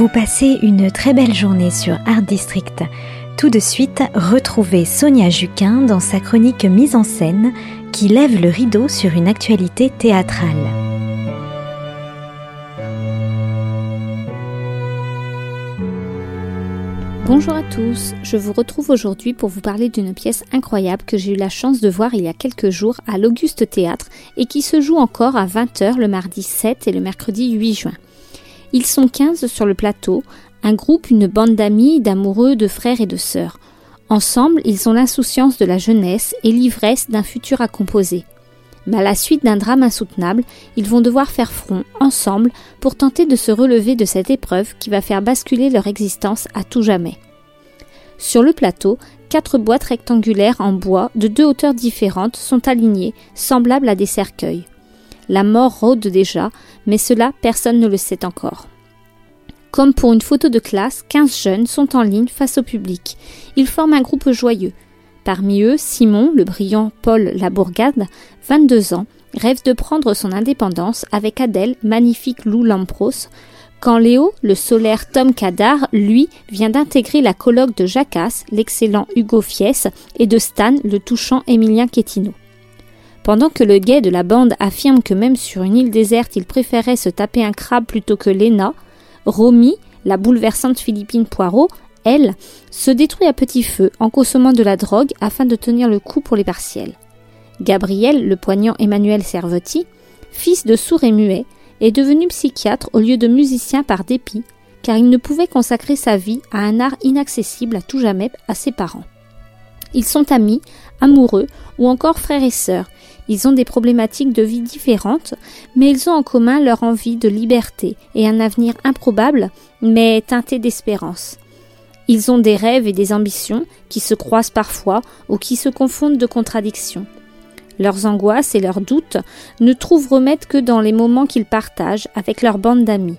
Vous passez une très belle journée sur Art District. Tout de suite, retrouvez Sonia Juquin dans sa chronique mise en scène qui lève le rideau sur une actualité théâtrale. Bonjour à tous, je vous retrouve aujourd'hui pour vous parler d'une pièce incroyable que j'ai eu la chance de voir il y a quelques jours à l'Auguste Théâtre et qui se joue encore à 20h le mardi 7 et le mercredi 8 juin. Ils sont 15 sur le plateau, un groupe, une bande d'amis, d'amoureux, de frères et de sœurs. Ensemble, ils ont l'insouciance de la jeunesse et l'ivresse d'un futur à composer. Mais à la suite d'un drame insoutenable, ils vont devoir faire front, ensemble, pour tenter de se relever de cette épreuve qui va faire basculer leur existence à tout jamais. Sur le plateau, quatre boîtes rectangulaires en bois de deux hauteurs différentes sont alignées, semblables à des cercueils. La mort rôde déjà, mais cela personne ne le sait encore. Comme pour une photo de classe, 15 jeunes sont en ligne face au public. Ils forment un groupe joyeux. Parmi eux, Simon, le brillant Paul Labourgade, 22 ans, rêve de prendre son indépendance avec Adèle, magnifique Lou Lampros, quand Léo, le solaire Tom Cadar, lui, vient d'intégrer la colloque de Jacasse, l'excellent Hugo Fies, et de Stan, le touchant Émilien Quetino. Pendant que le guet de la bande affirme que même sur une île déserte il préférait se taper un crabe plutôt que Léna, Romy, la bouleversante Philippine Poirot, elle, se détruit à petit feu en consommant de la drogue afin de tenir le coup pour les partiels. Gabriel, le poignant Emmanuel Servetti, fils de sourd et muet, est devenu psychiatre au lieu de musicien par dépit, car il ne pouvait consacrer sa vie à un art inaccessible à tout jamais à ses parents. Ils sont amis, amoureux ou encore frères et sœurs. Ils ont des problématiques de vie différentes, mais ils ont en commun leur envie de liberté et un avenir improbable, mais teinté d'espérance. Ils ont des rêves et des ambitions qui se croisent parfois ou qui se confondent de contradictions. Leurs angoisses et leurs doutes ne trouvent remède que dans les moments qu'ils partagent avec leur bande d'amis.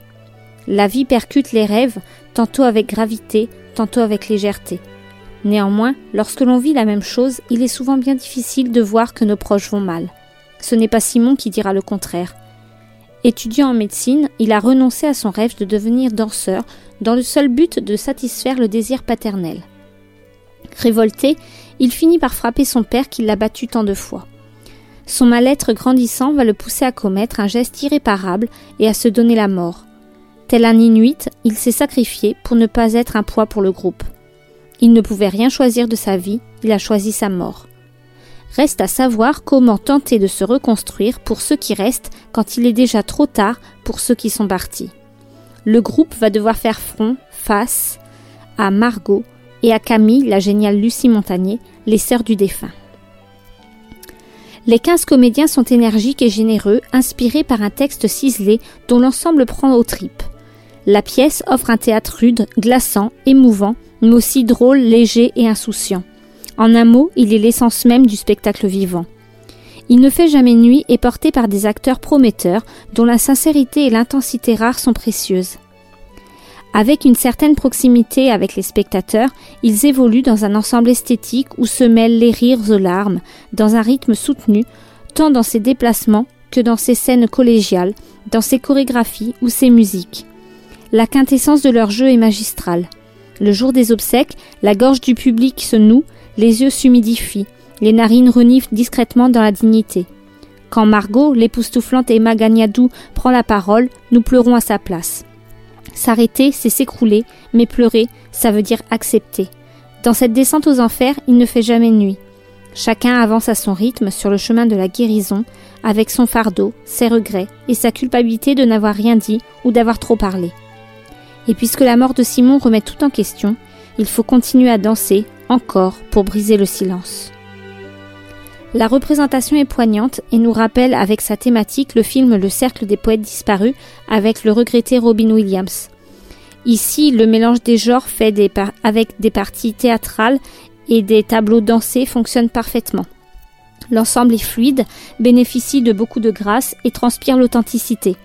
La vie percute les rêves, tantôt avec gravité, tantôt avec légèreté. Néanmoins, lorsque l'on vit la même chose, il est souvent bien difficile de voir que nos proches vont mal. Ce n'est pas Simon qui dira le contraire. Étudiant en médecine, il a renoncé à son rêve de devenir danseur dans le seul but de satisfaire le désir paternel. Révolté, il finit par frapper son père qui l'a battu tant de fois. Son mal-être grandissant va le pousser à commettre un geste irréparable et à se donner la mort. Tel un Inuit, il s'est sacrifié pour ne pas être un poids pour le groupe. Il ne pouvait rien choisir de sa vie, il a choisi sa mort. Reste à savoir comment tenter de se reconstruire pour ceux qui restent quand il est déjà trop tard pour ceux qui sont partis. Le groupe va devoir faire front face à Margot et à Camille, la géniale Lucie Montagnier, les sœurs du défunt. Les quinze comédiens sont énergiques et généreux, inspirés par un texte ciselé dont l'ensemble prend aux tripes. La pièce offre un théâtre rude, glaçant, émouvant, mais aussi drôle, léger et insouciant. En un mot, il est l'essence même du spectacle vivant. Il ne fait jamais nuit et porté par des acteurs prometteurs dont la sincérité et l'intensité rare sont précieuses. Avec une certaine proximité avec les spectateurs, ils évoluent dans un ensemble esthétique où se mêlent les rires aux larmes, dans un rythme soutenu, tant dans ses déplacements que dans ses scènes collégiales, dans ses chorégraphies ou ses musiques. La quintessence de leur jeu est magistrale. Le jour des obsèques, la gorge du public se noue, les yeux s'humidifient, les narines reniflent discrètement dans la dignité. Quand Margot, l'époustouflante Emma Gagnadou, prend la parole, nous pleurons à sa place. S'arrêter, c'est s'écrouler, mais pleurer, ça veut dire accepter. Dans cette descente aux enfers, il ne fait jamais nuit. Chacun avance à son rythme sur le chemin de la guérison, avec son fardeau, ses regrets et sa culpabilité de n'avoir rien dit ou d'avoir trop parlé. Et puisque la mort de Simon remet tout en question, il faut continuer à danser, encore, pour briser le silence. La représentation est poignante et nous rappelle avec sa thématique le film Le cercle des poètes disparus avec le regretté Robin Williams. Ici, le mélange des genres fait avec des parties théâtrales et des tableaux dansés fonctionne parfaitement. L'ensemble est fluide, bénéficie de beaucoup de grâce et transpire l'authenticité.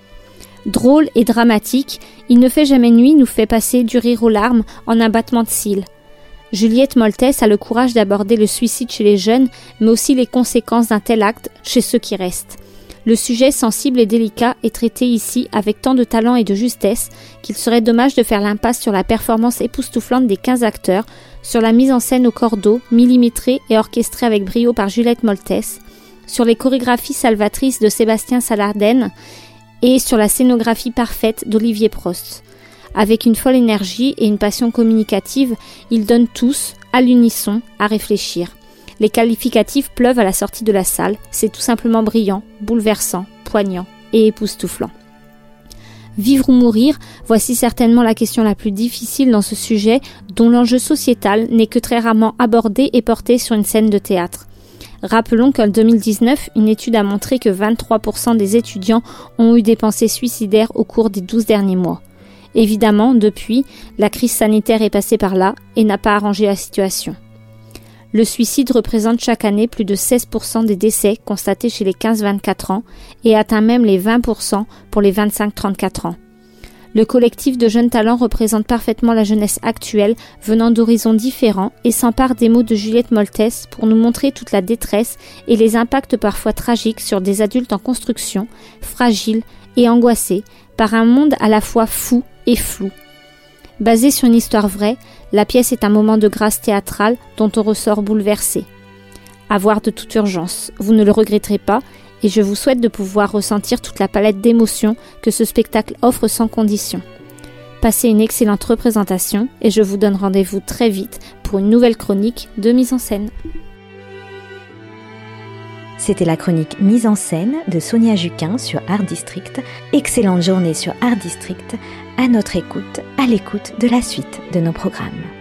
Drôle et dramatique, Il ne fait jamais nuit nous fait passer du rire aux larmes en un battement de cils. Juliette Moltès a le courage d'aborder le suicide chez les jeunes, mais aussi les conséquences d'un tel acte chez ceux qui restent. Le sujet sensible et délicat est traité ici avec tant de talent et de justesse qu'il serait dommage de faire l'impasse sur la performance époustouflante des 15 acteurs, sur la mise en scène au cordeau, millimétrée et orchestrée avec brio par Juliette Moltès, sur les chorégraphies salvatrices de Sébastien Salarden et sur la scénographie parfaite d'Olivier Prost. Avec une folle énergie et une passion communicative, ils donnent tous, à l'unisson, à réfléchir. Les qualificatifs pleuvent à la sortie de la salle, c'est tout simplement brillant, bouleversant, poignant et époustouflant. Vivre ou mourir, voici certainement la question la plus difficile dans ce sujet dont l'enjeu sociétal n'est que très rarement abordé et porté sur une scène de théâtre. Rappelons qu'en 2019, une étude a montré que 23% des étudiants ont eu des pensées suicidaires au cours des 12 derniers mois. Évidemment, depuis, la crise sanitaire est passée par là et n'a pas arrangé la situation. Le suicide représente chaque année plus de 16% des décès constatés chez les 15-24 ans et atteint même les 20% pour les 25-34 ans. Le collectif de jeunes talents représente parfaitement la jeunesse actuelle venant d'horizons différents et s'empare des mots de Juliette Moltès pour nous montrer toute la détresse et les impacts parfois tragiques sur des adultes en construction, fragiles et angoissés par un monde à la fois fou et flou. Basée sur une histoire vraie, la pièce est un moment de grâce théâtrale dont on ressort bouleversé. À voir de toute urgence, vous ne le regretterez pas, et je vous souhaite de pouvoir ressentir toute la palette d'émotions que ce spectacle offre sans condition. Passez une excellente représentation et je vous donne rendez-vous très vite pour une nouvelle chronique de mise en scène. C'était la chronique mise en scène de Sonia Juquin sur Art District. Excellente journée sur Art District, à notre écoute, à l'écoute de la suite de nos programmes.